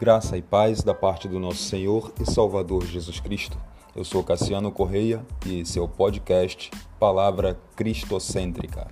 Graça e paz da parte do nosso Senhor e Salvador Jesus Cristo. Eu sou Cassiano Correia e esse é o podcast Palavra Cristocêntrica.